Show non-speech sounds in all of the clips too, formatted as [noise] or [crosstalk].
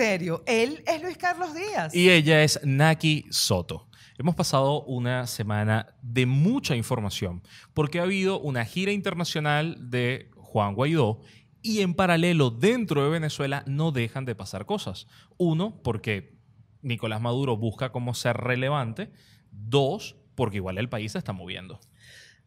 serio. Él es Luis Carlos Díaz. Y ella es Naki Soto. Hemos pasado una semana de mucha información porque ha habido una gira internacional de Juan Guaidó y en paralelo dentro de Venezuela no dejan de pasar cosas. Uno, porque Nicolás Maduro busca cómo ser relevante. Dos, porque igual el país se está moviendo.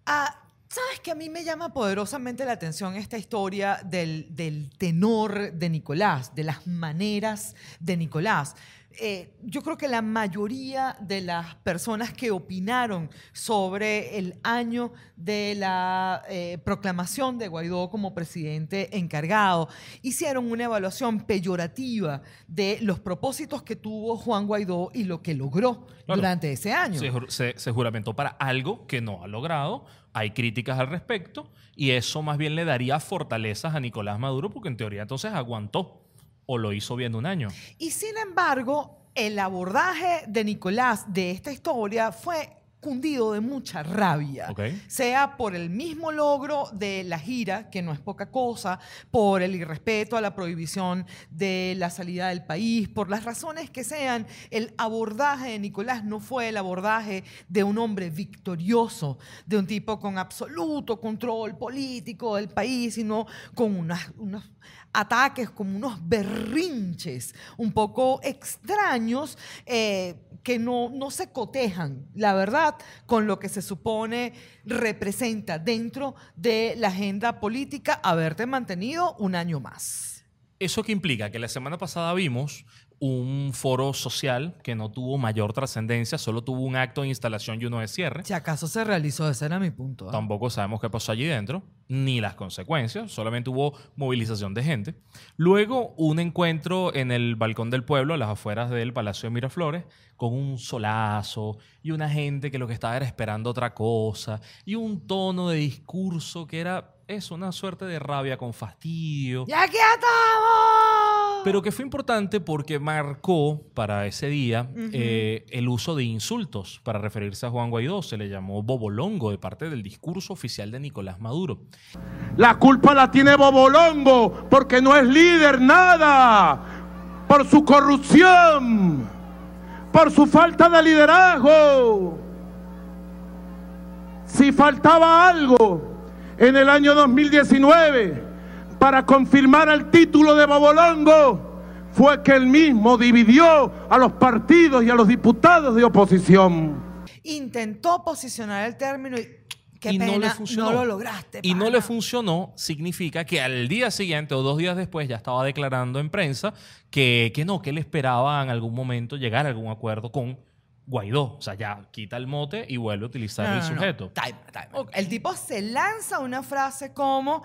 Ah, ¿Sabes que a mí me llama poderosamente la atención esta historia del, del tenor de Nicolás, de las maneras de Nicolás? Eh, yo creo que la mayoría de las personas que opinaron sobre el año de la eh, proclamación de Guaidó como presidente encargado hicieron una evaluación peyorativa de los propósitos que tuvo Juan Guaidó y lo que logró Claro. durante ese año. Se, jur- se- se juramentó para algo que no ha logrado. Hay críticas al respecto y eso más bien le daría fortalezas a Nicolás Maduro porque en teoría entonces aguantó o lo hizo bien un año. Y sin embargo, el abordaje de Nicolás de esta historia fue cundido de mucha rabia, sea por el mismo logro de la gira, que no es poca cosa, por el irrespeto a la prohibición de la salida del país, por las razones que sean, el abordaje de Nicolás no fue el abordaje de un hombre victorioso, de un tipo con absoluto control político del país, sino con unas, unos ataques, como unos berrinches un poco extraños eh, que no, no se cotejan, la verdad, con lo que se supone representa dentro de la agenda política haberte mantenido un año más. ¿Eso qué implica? Que la semana pasada vimos un foro social que no tuvo mayor trascendencia, solo tuvo un acto de instalación y uno de cierre. Si acaso se realizó, ese era mi punto. ¿ah? Tampoco sabemos qué pasó allí dentro, ni las consecuencias, solamente hubo movilización de gente. Luego, un encuentro en el balcón del pueblo, a las afueras del Palacio de Miraflores, con un solazo y una gente que lo que estaba era esperando otra cosa, y un tono de discurso que era eso, una suerte de rabia con fastidio. ¡Ya aquí estamos! Pero que fue importante porque marcó para ese día eh, el uso de insultos para referirse a Juan Guaidó. Se le llamó bobolongo de parte del discurso oficial de Nicolás Maduro. La culpa la tiene Bobolongo porque no es líder nada. Por su corrupción. Por su falta de liderazgo. Si faltaba algo en el año 2019 para confirmar el título de Bobolongo, fue que él mismo dividió a los partidos y a los diputados de oposición. Intentó posicionar el término y qué y pena, no le funcionó. no lo lograste. Y no le funcionó significa que al día siguiente o dos días después ya estaba declarando en prensa que, que no, que él esperaba en algún momento llegar a algún acuerdo con Guaidó. O sea, ya quita el mote y vuelve a utilizar No, el no, no. sujeto. Time. El tipo se lanza una frase como,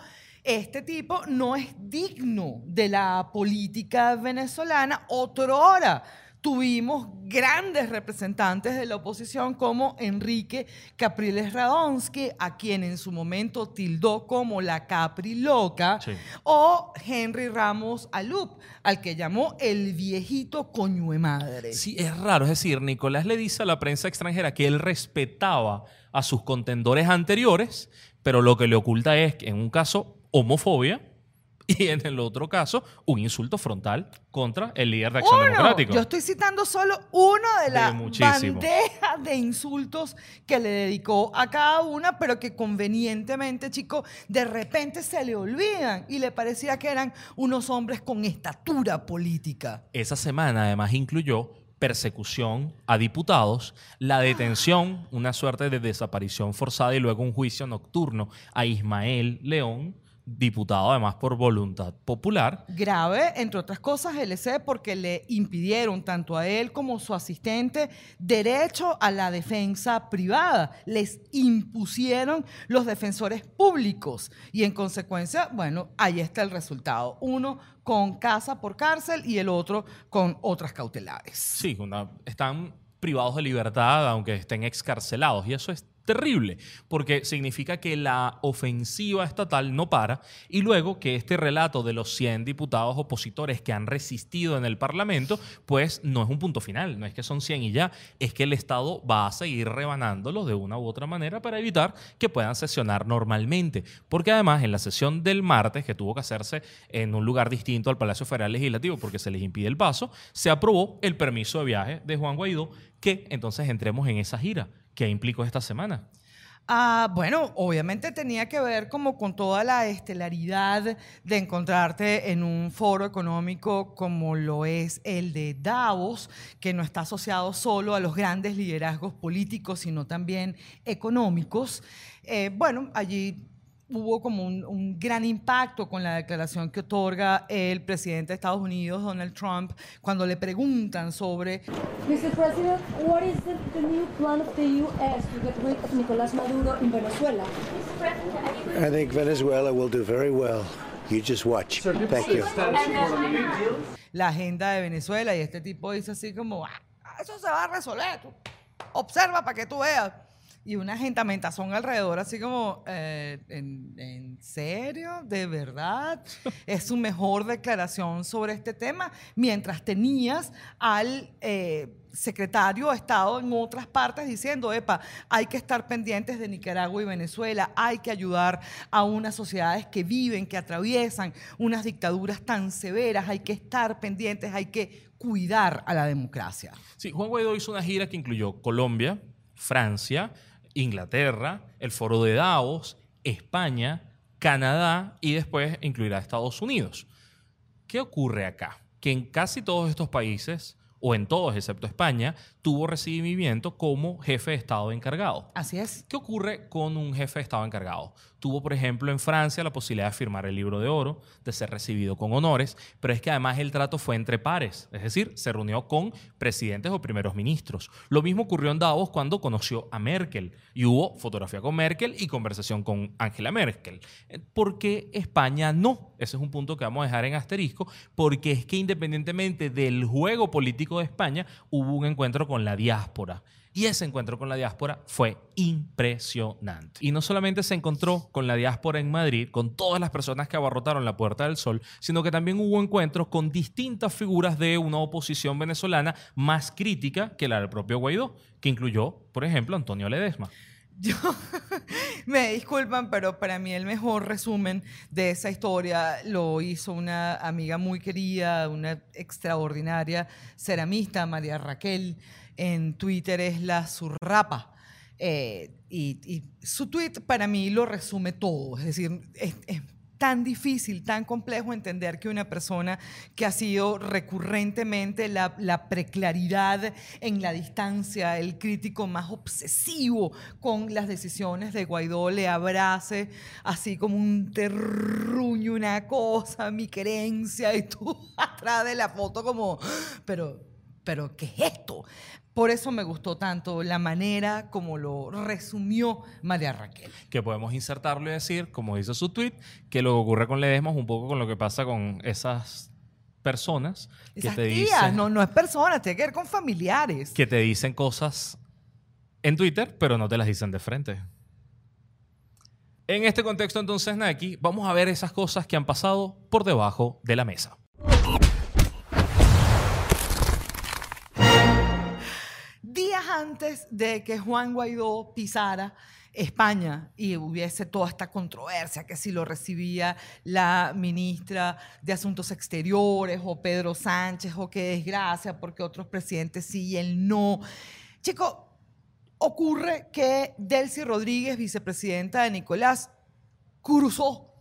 este tipo no es digno de la política venezolana. Otrora tuvimos grandes representantes de la oposición como Enrique Capriles Radonsky, a quien en su momento tildó como la Capri loca, Sí. o Henry Ramos Alup, al que llamó el viejito coño de madre. Sí, es raro. Es decir, Nicolás le dice a la prensa extranjera que él respetaba a sus contendores anteriores, pero lo que le oculta es que en un caso homofobia [laughs] y en el otro caso un insulto frontal contra el líder de Acción Uno. Democrática. Yo estoy citando solo uno de De la muchísimos. bandeja de insultos que le dedicó a cada una, pero que convenientemente, chico, de repente se le olvidan y le parecía que eran unos hombres con estatura política. Esa semana además incluyó persecución a diputados, la detención, una suerte de desaparición forzada y luego un juicio nocturno a Ismael León, diputado además por voluntad popular. Grave, entre otras cosas, LC, porque le impidieron tanto a él como su asistente derecho a la defensa privada. Les impusieron los defensores públicos y en consecuencia, bueno, ahí está el resultado. Uno con casa por cárcel y el otro con otras cautelares. Sí, una- están privados de libertad aunque estén excarcelados y eso es terrible, porque significa que la ofensiva estatal no para y luego que este relato de los 100 diputados opositores que han resistido en el Parlamento, pues no es un punto final, no es que son 100 y ya, es que el Estado va a seguir rebanándolos de una u otra manera para evitar que puedan sesionar normalmente, porque además en la sesión del martes, que tuvo que hacerse en un lugar distinto al Palacio Federal Legislativo porque se les impide el paso, se aprobó el permiso de viaje de Juan Guaidó, que entonces entremos en esa gira ¿Qué implicó esta semana? Ah, bueno, obviamente tenía que ver como con toda la estelaridad de encontrarte en un foro económico como lo es el de Davos, que no está asociado solo a los grandes liderazgos políticos, sino también económicos. Eh, bueno, allí hubo como un, gran impacto con la declaración que otorga el presidente de Estados Unidos, Donald Trump, cuando le preguntan sobre... Mr. President, what is the, the new plan of the U.S. to get rid of Nicolás Maduro in Venezuela? I think Venezuela will do very well. You just watch. Thank you. La agenda de Venezuela y este tipo dice así como, ah, eso se va a resolver. Observa para que tú veas y una gentamentazón alrededor, así como, eh, ¿en, serio? ¿De verdad? [laughs] es su mejor declaración sobre este tema, mientras tenías al eh, secretario de Estado en otras partes diciendo, epa, hay que estar pendientes de Nicaragua y Venezuela, hay que ayudar a unas sociedades que viven, que atraviesan unas dictaduras tan severas, hay que estar pendientes, hay que cuidar a la democracia. Sí, Juan Guaidó hizo una gira que incluyó Colombia, Francia, Inglaterra, el foro de Davos, España, Canadá y después incluirá Estados Unidos. ¿Qué ocurre acá? Que en casi todos estos países, o en todos excepto España, tuvo recibimiento como jefe de Estado encargado. Así es. ¿Qué ocurre con un jefe de Estado encargado? Tuvo, por ejemplo, en Francia la posibilidad de firmar el libro de oro, de ser recibido con honores, pero es que además el trato fue entre pares, es decir, se reunió con presidentes o primeros ministros. Lo mismo ocurrió en Davos cuando conoció a Merkel y hubo fotografía con Merkel y conversación con Angela Merkel. ¿Por qué España no? Ese es un punto que vamos a dejar en asterisco, porque es que independientemente del juego político de España, hubo un encuentro con la diáspora. Y ese encuentro con la diáspora fue impresionante. Y no solamente se encontró con la diáspora en Madrid, con todas las personas que abarrotaron la Puerta del Sol, sino que también hubo encuentros con distintas figuras de una oposición venezolana más crítica que la del propio Guaidó, que incluyó, por ejemplo, Antonio Ledesma. Yo, [laughs] me disculpan, pero para mí el mejor resumen de esa historia lo hizo una amiga muy querida, una extraordinaria ceramista, María Raquel. En Twitter es la Zurrapa. Eh, y, su tweet para mí lo resume todo. Es decir, es tan difícil, tan complejo entender que una persona que ha sido recurrentemente la, preclaridad en la distancia, el crítico más obsesivo con las decisiones de Guaidó, le abrace así como un terruño, una cosa, mi querencia, y tú [laughs] atrás de la foto como, pero, pero, ¿qué es esto? Por eso me gustó tanto la manera como lo resumió María Raquel. Que podemos insertarlo y decir, como dice su tweet, que lo que ocurre con Ledesma es un poco con lo que pasa con esas personas que te dicen... No, no es personas, tiene que ver con familiares. Que te dicen cosas en Twitter, pero no te las dicen de frente. En este contexto, entonces, Naki, vamos a ver esas cosas que han pasado por debajo de la mesa. Antes de que Juan Guaidó pisara España y hubiese toda esta controversia, que si lo recibía la ministra de Asuntos Exteriores o Pedro Sánchez, o qué desgracia, porque otros presidentes sí y él no. Chico, ocurre que Delcy Rodríguez, vicepresidenta de Nicolás, cruzó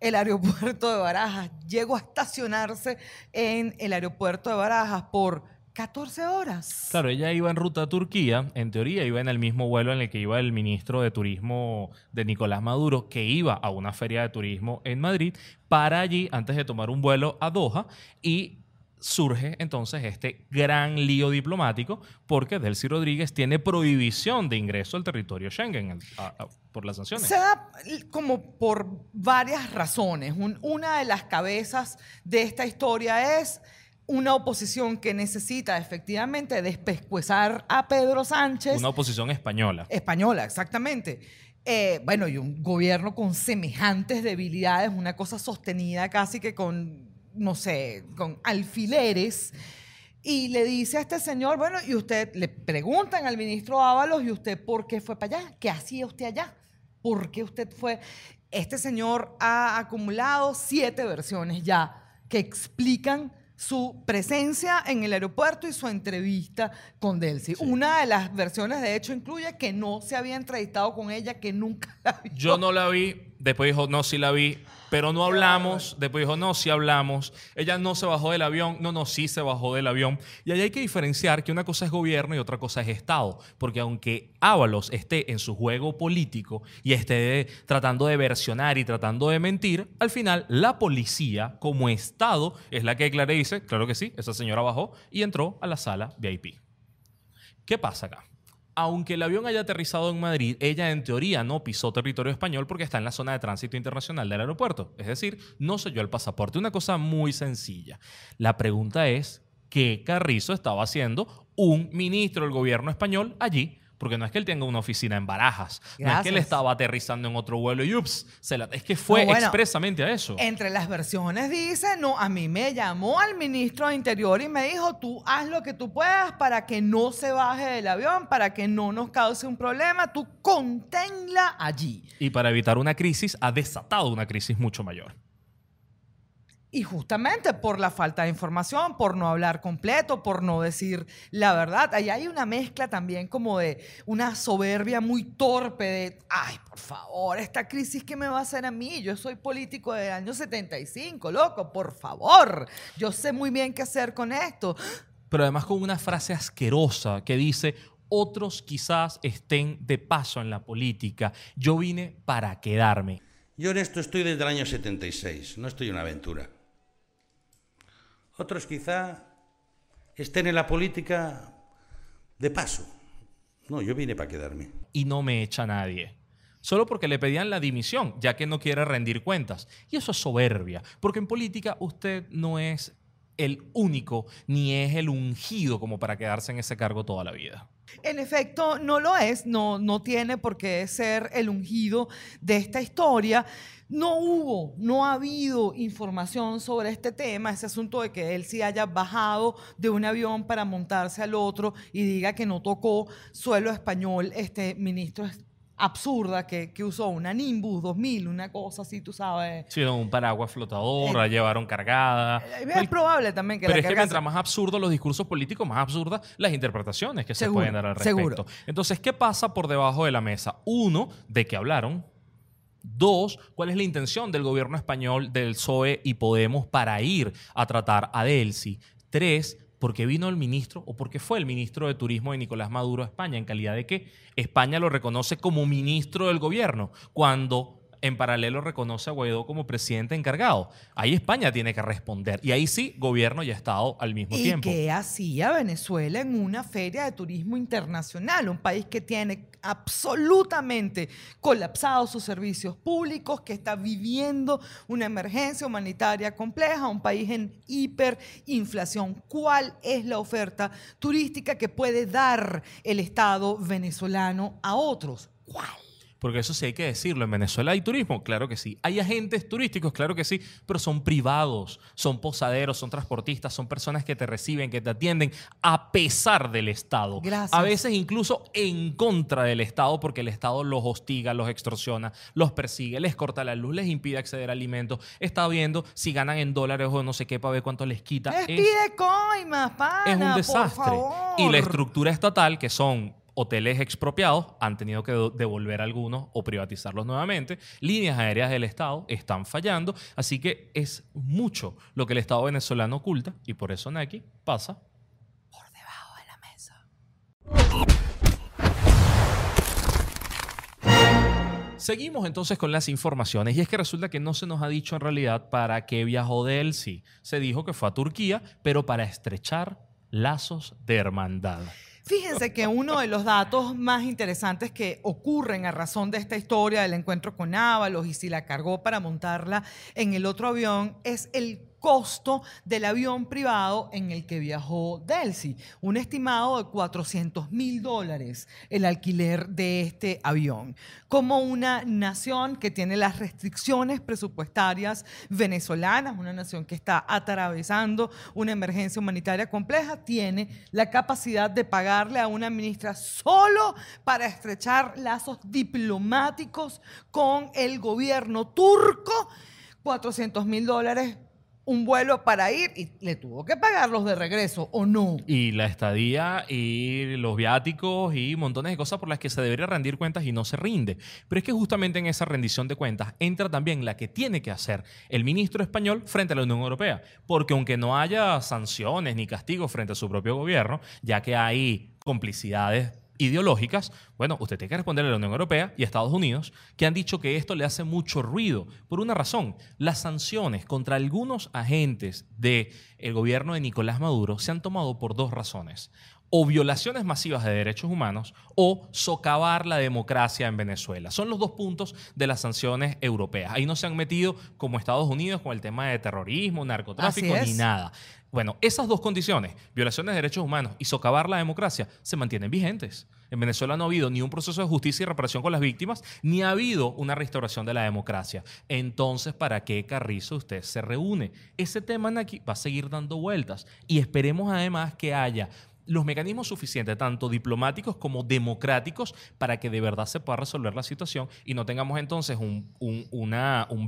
el aeropuerto de Barajas, llegó a estacionarse en el aeropuerto de Barajas por 14 horas. Claro, ella iba en ruta a Turquía, en teoría iba en el mismo vuelo en el que iba el ministro de Turismo de Nicolás Maduro, que iba a una feria de turismo en Madrid, para allí antes de tomar un vuelo a Doha y surge entonces este gran lío diplomático porque Delcy Rodríguez tiene prohibición de ingreso al territorio Schengen por las sanciones. Se da como por varias razones. una de las cabezas de esta historia es una oposición que necesita efectivamente despescuezar a Pedro Sánchez. Una oposición española. Española, exactamente. Eh, bueno, y un gobierno con semejantes debilidades, una cosa sostenida casi que con, no sé, con alfileres. Y le dice a este señor, bueno, y usted le preguntan al ministro Ábalos, ¿y usted por qué fue para allá? ¿Qué hacía usted allá? ¿Por qué usted fue? Este señor ha acumulado siete versiones ya que explican su presencia en el aeropuerto y su entrevista con Delcy. Una de las versiones, de hecho, incluye que no se había entrevistado con ella, que nunca la vio. Yo no la vi, después dijo, no, sí la vi, pero no hablamos, después dijo, no, sí hablamos. Ella no se bajó del avión, no, no, sí se bajó del avión. Y ahí hay que diferenciar que una cosa es gobierno y otra cosa es Estado, porque aunque Ábalos esté en su juego político y esté tratando de versionar y tratando de mentir, al final la policía como Estado es la que declara y dice, claro que sí, esa señora bajó y entró a la sala VIP. ¿Qué pasa acá? Aunque el avión haya aterrizado en Madrid, ella en teoría no pisó territorio español porque está en la zona de tránsito internacional del aeropuerto. Es decir, no selló el pasaporte. Una cosa muy sencilla. La pregunta es, ¿qué Carrizo estaba haciendo un ministro del gobierno español allí? Porque no es que él tenga una oficina en Barajas, no es que él Gracias. estaba aterrizando en otro vuelo y ups, se la- es que fue No, bueno, expresamente a eso. Entre las versiones dice, no, a mí me llamó al ministro de Interior y me dijo, tú haz lo que tú puedas para que no se baje del avión, para que no nos cause un problema, tú conténla allí. Y para evitar una crisis, ha desatado una crisis mucho mayor. Y justamente por la falta de información, por no hablar completo, por no decir la verdad. Ahí hay una mezcla también como de una soberbia muy torpe de, ay, por favor, esta crisis que me va a hacer a mí. Yo soy político del año 75, loco, por favor. Yo sé muy bien qué hacer con esto. pero además con una frase asquerosa que dice, otros quizás estén de paso en la política, yo vine para quedarme. Yo en esto estoy desde el año 76, no estoy en una aventura. Otros quizá estén en la política de paso. No, yo vine para quedarme. Y no me echa nadie. Solo porque le pedían la dimisión, ya que no quiere rendir cuentas. Y eso es soberbia, porque en política usted no es el único, ni es el ungido como para quedarse en ese cargo toda la vida. En efecto, no lo es, no, no tiene por qué ser el ungido de esta historia. No hubo, no ha habido información sobre este tema, ese asunto de que él sí haya bajado de un avión para montarse al otro y diga que no tocó suelo español, este ministro absurda que, que usó una Nimbus 2000, una cosa así, tú sabes. Sí, un paraguas flotador, la llevaron cargada. Es probable también que Pero la es que mientras más absurdos los discursos políticos, más absurdas las interpretaciones que Seguro, se pueden dar al respecto. seguro. Entonces, ¿qué pasa por debajo de la mesa? Uno, ¿de qué hablaron? Dos, ¿cuál es la intención del gobierno español, del PSOE y Podemos para ir a tratar a Delcy? Tres, ¿por qué vino el ministro o por qué fue el ministro de Turismo de Nicolás Maduro a España? ¿En calidad de qué? España lo reconoce como ministro del gobierno cuando en paralelo reconoce a Guaidó como presidente encargado. Ahí España tiene que responder. Y ahí sí, gobierno y Estado al mismo ¿Y tiempo. qué hacía Venezuela en una feria de turismo internacional? Un país que tiene absolutamente colapsados sus servicios públicos, que está viviendo una emergencia humanitaria compleja, un país en hiperinflación. ¿Cuál es la oferta turística que puede dar el Estado venezolano a otros? ¿Cuál? Porque eso sí hay que decirlo. En Venezuela hay turismo, claro que sí. Hay agentes turísticos, claro que sí, pero son privados, son posaderos, son transportistas, son personas que te reciben, que te atienden a pesar del Estado. Gracias. A veces incluso en contra del Estado, porque el Estado los hostiga, los extorsiona, los persigue, les corta la luz, les impide acceder a alimentos, está viendo si ganan en dólares o no sé qué para ver cuánto les quita. Les Es- pide coimas, pana, es un por desastre. favor. Y la estructura estatal, que son hoteles expropiados, han tenido que devolver algunos o privatizarlos nuevamente. Líneas aéreas del Estado están fallando. Así que es mucho lo que el Estado venezolano oculta y por eso Nike pasa Seguimos entonces con las informaciones y es que resulta que no se nos ha dicho en realidad para qué viajó Delcy. Se dijo que fue a Turquía, pero para estrechar lazos de hermandad. Fíjense que uno de los datos más interesantes que ocurren a razón de esta historia del encuentro con Ábalos y si la cargó para montarla en el otro avión es el costo del avión privado en el que viajó Delcy. Un estimado de 400 mil dólares el alquiler de este avión. Como una nación que tiene las restricciones presupuestarias venezolanas, una nación que está atravesando una emergencia humanitaria compleja, tiene la capacidad de pagarle a una ministra solo para estrechar lazos diplomáticos con el gobierno turco 400 mil dólares un vuelo para ir y le tuvo que pagarlos de regreso o no. Y la estadía y los viáticos y montones de cosas por las que se debería rendir cuentas y no se rinde. Pero es que justamente en esa rendición de cuentas entra también la que tiene que hacer el ministro español frente a la Unión Europea. Porque aunque no haya sanciones ni castigos frente a su propio gobierno, ya que hay complicidades ideológicas, bueno, usted tiene que responderle a la Unión Europea y a Estados Unidos, que han dicho que esto le hace mucho ruido. Por una razón, las sanciones contra algunos agentes del gobierno de Nicolás Maduro se han tomado por dos razones. O violaciones masivas de derechos humanos o socavar la democracia en Venezuela. Son los dos puntos de las sanciones europeas. Ahí no se han metido como Estados Unidos con el tema de terrorismo, narcotráfico ni nada. Bueno, esas dos condiciones, violaciones de derechos humanos y socavar la democracia, se mantienen vigentes. En Venezuela no ha habido ni un proceso de justicia y reparación con las víctimas, ni ha habido una restauración de la democracia. Entonces, ¿para qué Carrizo usted se reúne? Ese tema aquí va a seguir dando vueltas y esperemos además que haya los mecanismos suficientes, tanto diplomáticos como democráticos, para que de verdad se pueda resolver la situación y no tengamos entonces un, un-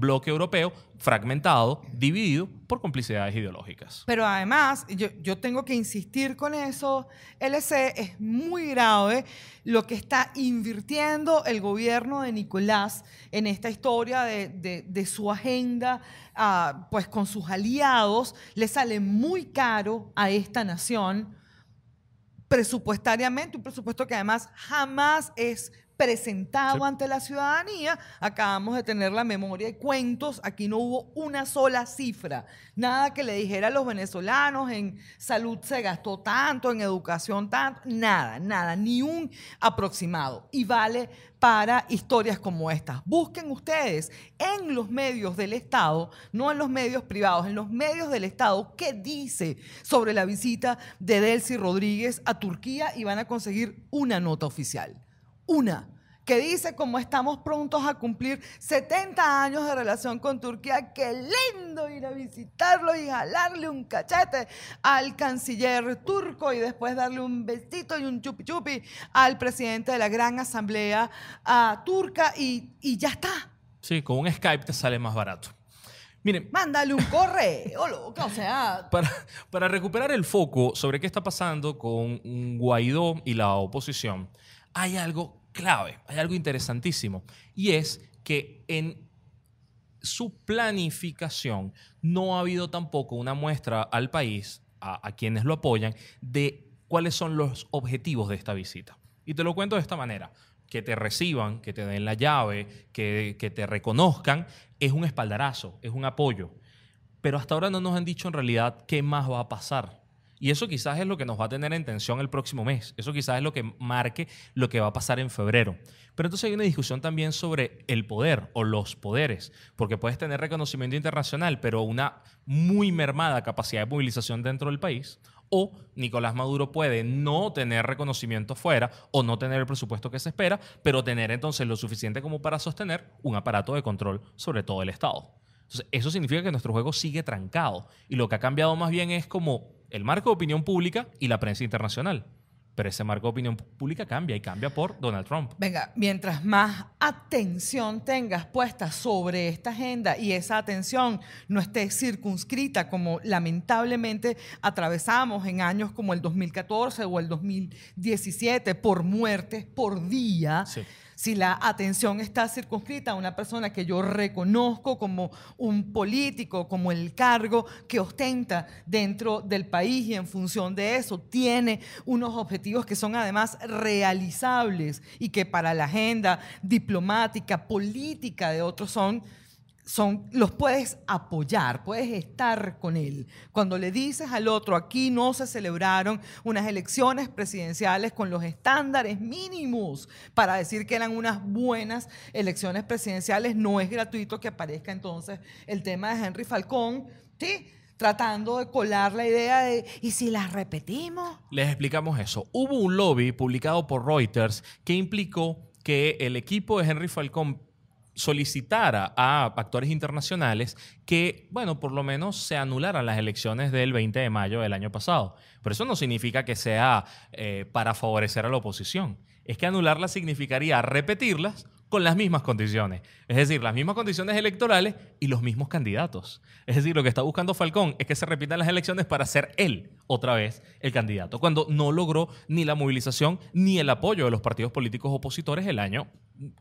bloque europeo fragmentado, dividido por complicidades ideológicas. Pero además, yo, yo tengo que insistir con eso, LC es muy grave lo que está invirtiendo el gobierno de Nicolás en esta historia de, de- de su agenda, ah, pues con sus aliados, le sale muy caro a esta nación presupuestariamente, un presupuesto que además jamás es presentado Sí. ante la ciudadanía. Acabamos de tener la memoria y cuentos. Aquí no hubo una sola cifra. Nada que le dijera a los venezolanos en salud se gastó tanto, en educación tanto. Nada, nada, ni un aproximado. Y vale para historias como estas. Busquen ustedes en los medios del Estado, no en los medios privados, en los medios del Estado, qué dice sobre la visita de Delcy Rodríguez a Turquía y van a conseguir una nota oficial. Una que dice como estamos prontos a cumplir 70 años de relación con Turquía, qué lindo ir a visitarlo y jalarle un cachete al canciller turco y después darle un besito y un chupi chupi al presidente de la gran asamblea ah, turca y, y ya está. Sí, con un Skype te sale más barato. Miren, Mándale un correo, [laughs] loco, o sea, para, para recuperar el foco sobre qué está pasando con Guaidó y la oposición, hay algo clave, hay algo interesantísimo, y es que en su planificación no ha habido tampoco una muestra al país, a, quienes lo apoyan, de cuáles son los objetivos de esta visita. Y te lo cuento de esta manera. Que te reciban, que te den la llave, que, que te reconozcan, es un espaldarazo, es un apoyo pero hasta ahora no nos han dicho en realidad qué más va a pasar. Y eso quizás es lo que nos va a tener en tensión el próximo mes. Eso quizás es lo que marque lo que va a pasar en febrero. Pero entonces hay una discusión también sobre el poder o los poderes, porque puedes tener reconocimiento internacional, pero una muy mermada capacidad de movilización dentro del país. O Nicolás Maduro puede no tener reconocimiento fuera o no tener el presupuesto que se espera, pero tener entonces lo suficiente como para sostener un aparato de control sobre todo el Estado. Entonces, eso significa que nuestro juego sigue trancado. Y lo que ha cambiado más bien es como el marco de opinión pública y la prensa internacional. Pero ese marco de opinión pública cambia y cambia por Donald Trump. Venga, mientras más atención tengas puesta sobre esta agenda y esa atención no esté circunscrita como lamentablemente atravesamos en años como el 2014 o el 2017 por muertes por día. Sí. Si la atención está circunscrita a una persona que yo reconozco como un político, como el cargo que ostenta dentro del país y en función de eso tiene unos objetivos que son además realizables y que para la agenda diplomática, política de otros son son, los puedes apoyar, puedes estar con él. Cuando le dices al otro, aquí no se celebraron unas elecciones presidenciales con los estándares mínimos para decir que eran unas buenas elecciones presidenciales, no es gratuito que aparezca entonces el tema de Henry Falcón. ¿sí? tratando de colar la idea de, ¿y si las repetimos? Les explicamos eso. Hubo un lobby publicado por Reuters que implicó que el equipo de Henry Falcón solicitara a actores internacionales que, bueno, por lo menos se anularan las elecciones del 20 de mayo del año pasado. Pero eso no significa que sea eh, para favorecer a la oposición. Es que anularlas significaría repetirlas con las mismas condiciones. Es decir, las mismas condiciones electorales y los mismos candidatos. Es decir, lo que está buscando Falcón es que se repitan las elecciones para ser él otra vez el candidato, cuando no logró ni la movilización ni el apoyo de los partidos políticos opositores el año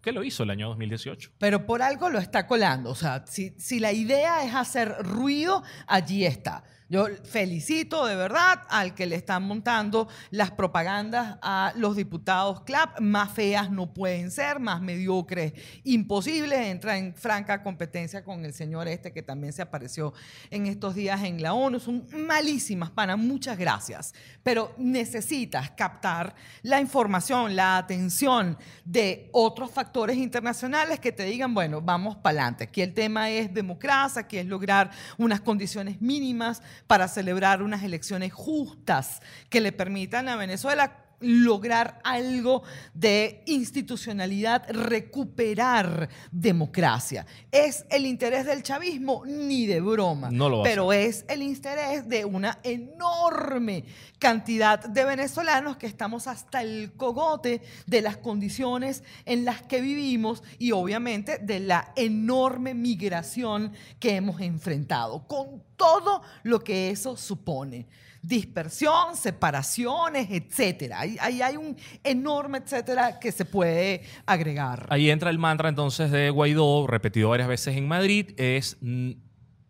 que lo hizo el año 2018. Pero por algo lo está colando. O sea, si, si la idea es hacer ruido, allí está. Yo felicito de verdad al que le están montando las propagandas a los diputados CLAP. Más feas no pueden ser, más mediocres imposibles. Entra en franca competencia con el señor este que también se apareció en estos días en la ONU. Son malísimas, pana. Muchas gracias. Pero necesitas captar la información, la atención de otros factores internacionales que te digan, bueno, vamos para adelante. Aquí el tema es democracia, aquí es lograr unas condiciones mínimas para celebrar unas elecciones justas que le permitan a Venezuela lograr algo de institucionalidad, recuperar democracia. ¿Es el interés del chavismo? Ni de broma. No lo Pero es el interés de una enorme cantidad de venezolanos que estamos hasta el cogote de las condiciones en las que vivimos y obviamente de la enorme migración que hemos enfrentado, con todo lo que eso supone dispersión, separaciones, etcétera. Ahí, hay un enorme etcétera que se puede agregar. Ahí entra el mantra entonces de Guaidó, repetido varias veces en Madrid, es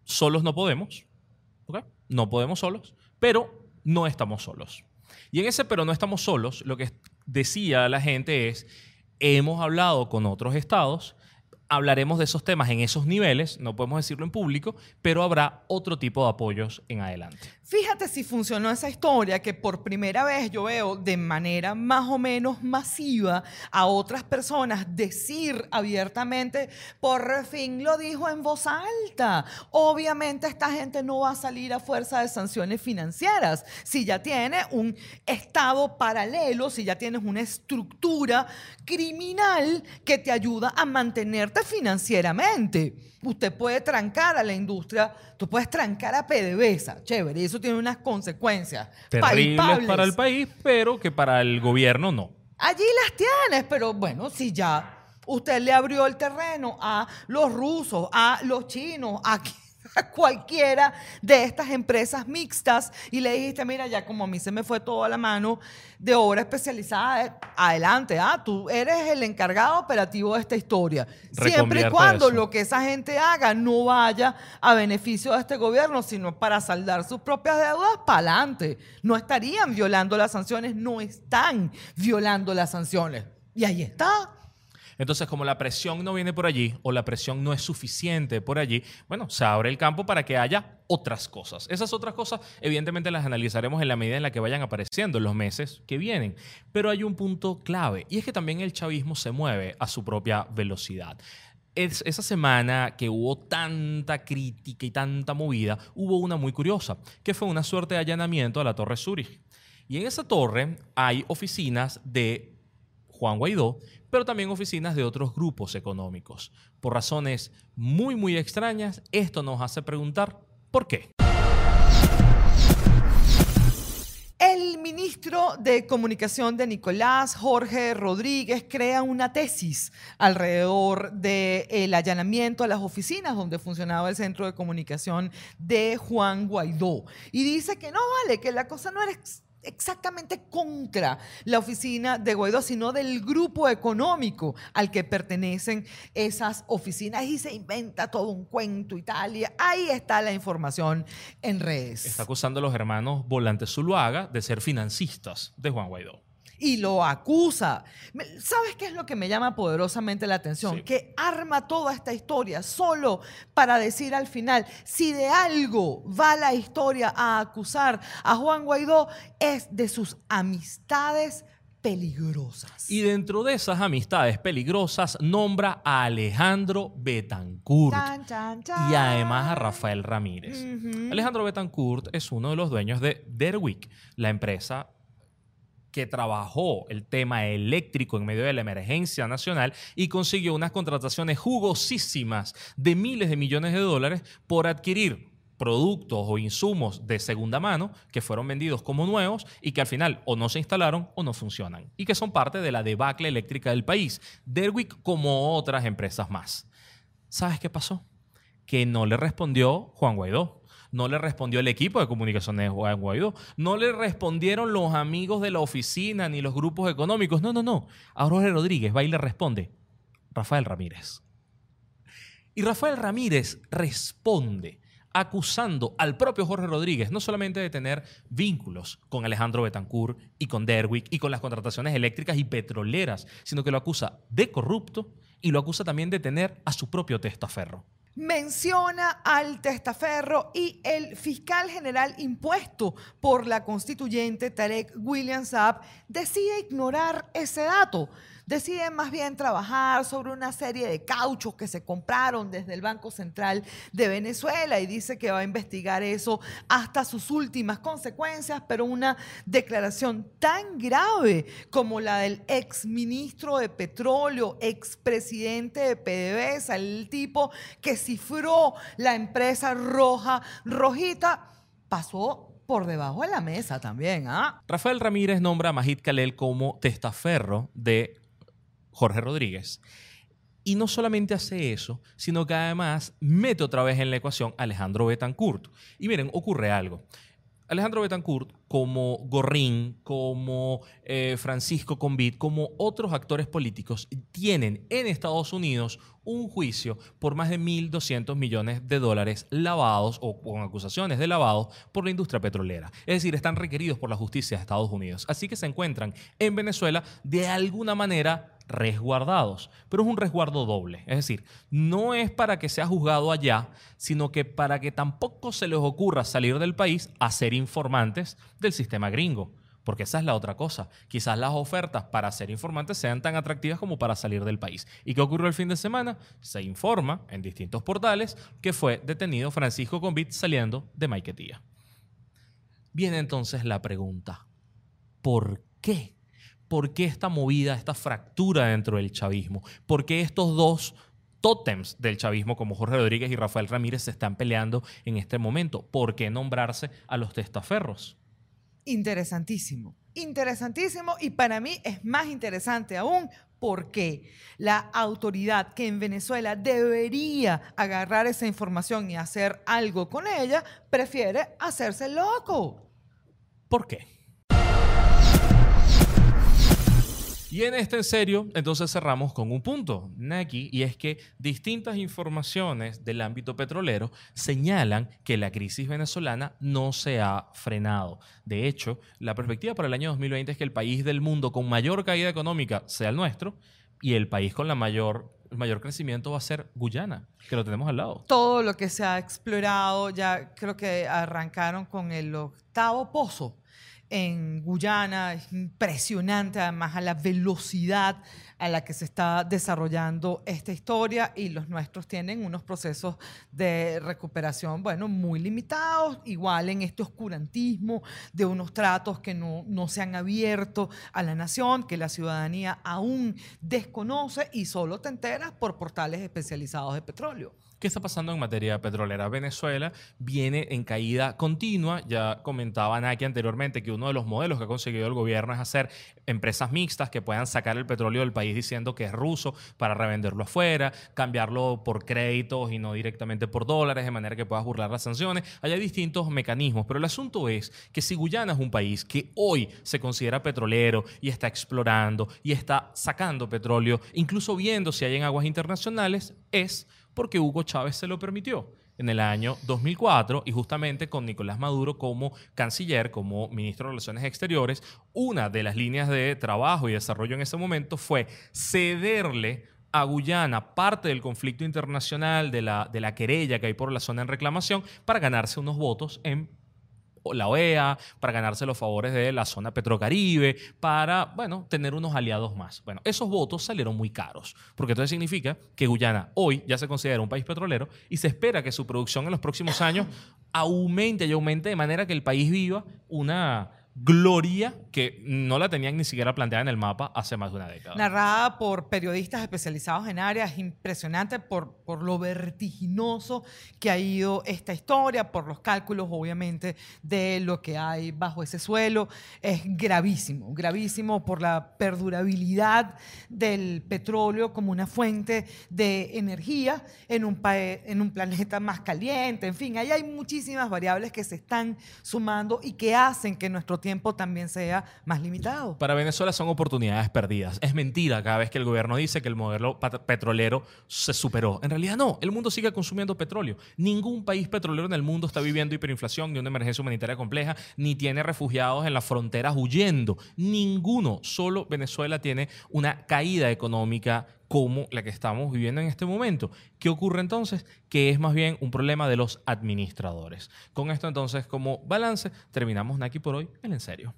solos no podemos. No podemos solos, pero no estamos solos. Y en ese pero no estamos solos, lo que decía la gente es, hemos hablado con otros estados, hablaremos de esos temas en esos niveles, no podemos decirlo en público, pero habrá otro tipo de apoyos en adelante. Fíjate si funcionó esa historia que por primera vez yo veo de manera más o menos masiva a otras personas decir abiertamente, por fin lo dijo en voz alta. Obviamente esta gente no va a salir a fuerza de sanciones financieras. Si ya tiene un estado paralelo, si ya tienes una estructura criminal que te ayuda a mantenerte financieramente. Usted puede trancar a la industria, tú puedes trancar a PDVSA, chévere, y eso tiene unas consecuencias Terribles palpables. para el país, pero que para el gobierno no. Allí las tienes, pero bueno, si ya usted le abrió el terreno a los rusos, a los chinos, a, a cualquiera de estas empresas mixtas y le dijiste, mira, ya como a mí se me fue toda la mano de obra especializada, adelante, ah, tú eres el encargado operativo de esta historia. Siempre y cuando eso. lo que esa gente haga no vaya a beneficio de este gobierno, sino para saldar sus propias deudas, para adelante. No estarían violando las sanciones, no están violando las sanciones. Y ahí está. Entonces, como la presión no viene por allí o la presión no es suficiente por allí, bueno, se abre el campo para que haya otras cosas. Esas otras cosas, evidentemente, las analizaremos en la medida en la que vayan apareciendo en los meses que vienen. Pero hay un punto clave y es que también el chavismo se mueve a su propia velocidad. Es- esa semana que hubo tanta crítica y tanta movida, hubo una muy curiosa, que fue una suerte de allanamiento a la Torre Zurich. Y en esa torre hay oficinas de Juan Guaidó, pero también oficinas de otros grupos económicos. Por razones muy, muy extrañas, esto nos hace preguntar ¿por qué? El ministro de Comunicación de Nicolás, Jorge Rodríguez, crea una tesis alrededor del allanamiento a las oficinas donde funcionaba el centro de comunicación de Juan Guaidó. Y dice que no vale, que la cosa no era exactamente contra la oficina de Guaidó, sino del grupo económico al que pertenecen esas oficinas y se inventa todo un cuento Italia. Ahí está la información en redes. Está acusando a los hermanos Volantes Zuluaga de ser financistas de Juan Guaidó. Y lo acusa. ¿Sabes qué es lo que me llama poderosamente la atención? Sí. Que arma toda esta historia solo para decir al final, si de algo va la historia a acusar a Juan Guaidó, es de sus amistades peligrosas. Y dentro de esas amistades peligrosas nombra a Alejandro Betancourt. Chan, chan, chan. y además a Rafael Ramírez. Alejandro Betancourt es uno de los dueños de Derwick, la empresa que trabajó el tema eléctrico en medio de la emergencia nacional y consiguió unas contrataciones jugosísimas de miles de millones de dólares por adquirir productos o insumos de segunda mano que fueron vendidos como nuevos y que al final o no se instalaron o no funcionan y que son parte de la debacle eléctrica del país. Derwick como otras empresas más. ¿Sabes qué pasó? Que no le respondió Juan Guaidó. No le respondió el equipo de comunicaciones de Juan Guaidó. No le respondieron los amigos de la oficina ni los grupos económicos. No, no, no. A Jorge Rodríguez va y le responde Rafael Ramírez. Y Rafael Ramírez responde acusando al propio Jorge Rodríguez no solamente de tener vínculos con Alejandro Betancourt y con Derwick y con las contrataciones eléctricas y petroleras, sino que lo acusa de corrupto y lo acusa también de tener a su propio testaferro. Menciona al testaferro y el fiscal general impuesto por la constituyente Tarek William Saab decide ignorar ese dato. Decide más bien trabajar sobre una serie de cauchos que se compraron desde el Banco Central de Venezuela y dice que va a investigar eso hasta sus últimas consecuencias, pero una declaración tan grave como la del ex ministro de Petróleo, ex presidente de PDVSA, el tipo que cifró la empresa roja, rojita, pasó por debajo de la mesa también, ¿ah? Rafael Ramírez nombra a Majid Kalel como testaferro de Jorge Rodríguez. Y no solamente hace eso, sino que además mete otra vez en la ecuación a Alejandro Betancourt. Y miren, ocurre algo. Alejandro Betancourt, como Gorrín, como eh, Francisco Convit, como otros actores políticos, tienen en Estados Unidos un juicio por más de 1.200 millones de dólares lavados o con acusaciones de lavado por la industria petrolera. Es decir, están requeridos por la justicia de Estados Unidos. Así que se encuentran en Venezuela de alguna manera resguardados, pero es un resguardo doble. Es decir, no es para que sea juzgado allá, sino que para que tampoco se les ocurra salir del país a ser informantes del sistema gringo. Porque esa es la otra cosa. Quizás las ofertas para ser informantes sean tan atractivas como para salir del país. ¿Y qué ocurrió el fin de semana? Se informa en distintos portales que fue detenido Francisco Convit saliendo de Maiquetía. Viene entonces la pregunta, ¿por qué? ¿Por qué esta movida, esta fractura dentro del chavismo? ¿Por qué estos dos tótems del chavismo como Jorge Rodríguez y Rafael Ramírez se están peleando en este momento? ¿Por qué nombrarse a los testaferros? Interesantísimo, interesantísimo y para mí es más interesante aún porque la autoridad que en Venezuela debería agarrar esa información y hacer algo con ella, prefiere hacerse loco. ¿Por qué? Y en este en serio, entonces cerramos con un punto, Naki, y es que distintas informaciones del ámbito petrolero señalan que la crisis venezolana no se ha frenado. De hecho, la perspectiva para el año 2020 es que el país del mundo con mayor caída económica sea el nuestro y el país con la mayor, el mayor crecimiento va a ser Guyana, que lo tenemos al lado. Todo lo que se ha explorado, ya creo que arrancaron con el octavo pozo en Guyana. Es impresionante además a la velocidad a la que se está desarrollando esta historia y los nuestros tienen unos procesos de recuperación, bueno, muy limitados, igual en este oscurantismo de unos tratos que no, no se han abierto a la nación, que la ciudadanía aún desconoce y solo te enteras por portales especializados de petróleo. ¿Qué está pasando en materia petrolera? Venezuela viene en caída continua. Ya comentaba Naki anteriormente que uno de los modelos que ha conseguido el gobierno es hacer empresas mixtas que puedan sacar el petróleo del país diciendo que es ruso para revenderlo afuera, cambiarlo por créditos y no directamente por dólares, de manera que puedas burlar las sanciones. Hay distintos mecanismos, pero el asunto es que si Guyana es un país que hoy se considera petrolero y está explorando y está sacando petróleo, incluso viendo si hay en aguas internacionales, es porque Hugo Chávez se lo permitió en el año 2004 y justamente con Nicolás Maduro como canciller, como ministro de Relaciones Exteriores, una de las líneas de trabajo y desarrollo en ese momento fue cederle a Guyana parte del conflicto internacional, de la, querella que hay por la zona en reclamación, para ganarse unos votos en la OEA, para ganarse los favores de la zona Petrocaribe, para, bueno, tener unos aliados más. Bueno, esos votos salieron muy caros, porque entonces significa que Guyana hoy ya se considera un país petrolero y se espera que su producción en los próximos años aumente y aumente de manera que el país viva una gloria que no la tenían ni siquiera planteada en el mapa hace más de una década. Narrada por periodistas especializados en áreas, impresionante por, por lo vertiginoso que ha ido esta historia, por los cálculos, obviamente, de lo que hay bajo ese suelo. Es gravísimo, gravísimo por la perdurabilidad del petróleo como una fuente de energía en un, en un planeta más caliente. En fin, ahí hay muchísimas variables que se están sumando y que hacen que nuestro tiempo también sea más limitado. Para Venezuela son oportunidades perdidas. Es mentira cada vez que el gobierno dice que el modelo petrolero se superó. En realidad no, el mundo sigue consumiendo petróleo. Ningún país petrolero en el mundo está viviendo hiperinflación, ni una emergencia humanitaria compleja, ni tiene refugiados en las fronteras huyendo. Ninguno, solo Venezuela tiene una caída económica como la que estamos viviendo en este momento. ¿Qué ocurre entonces? Que es más bien un problema de los administradores. Con esto entonces como balance terminamos Naki por hoy en En Serio.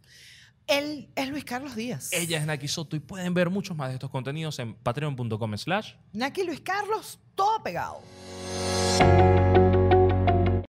Él es Luis Carlos Díaz. Ella es Naki Soto y pueden ver muchos más de estos contenidos en patreon.com slash Naki Luis Carlos, todo pegado.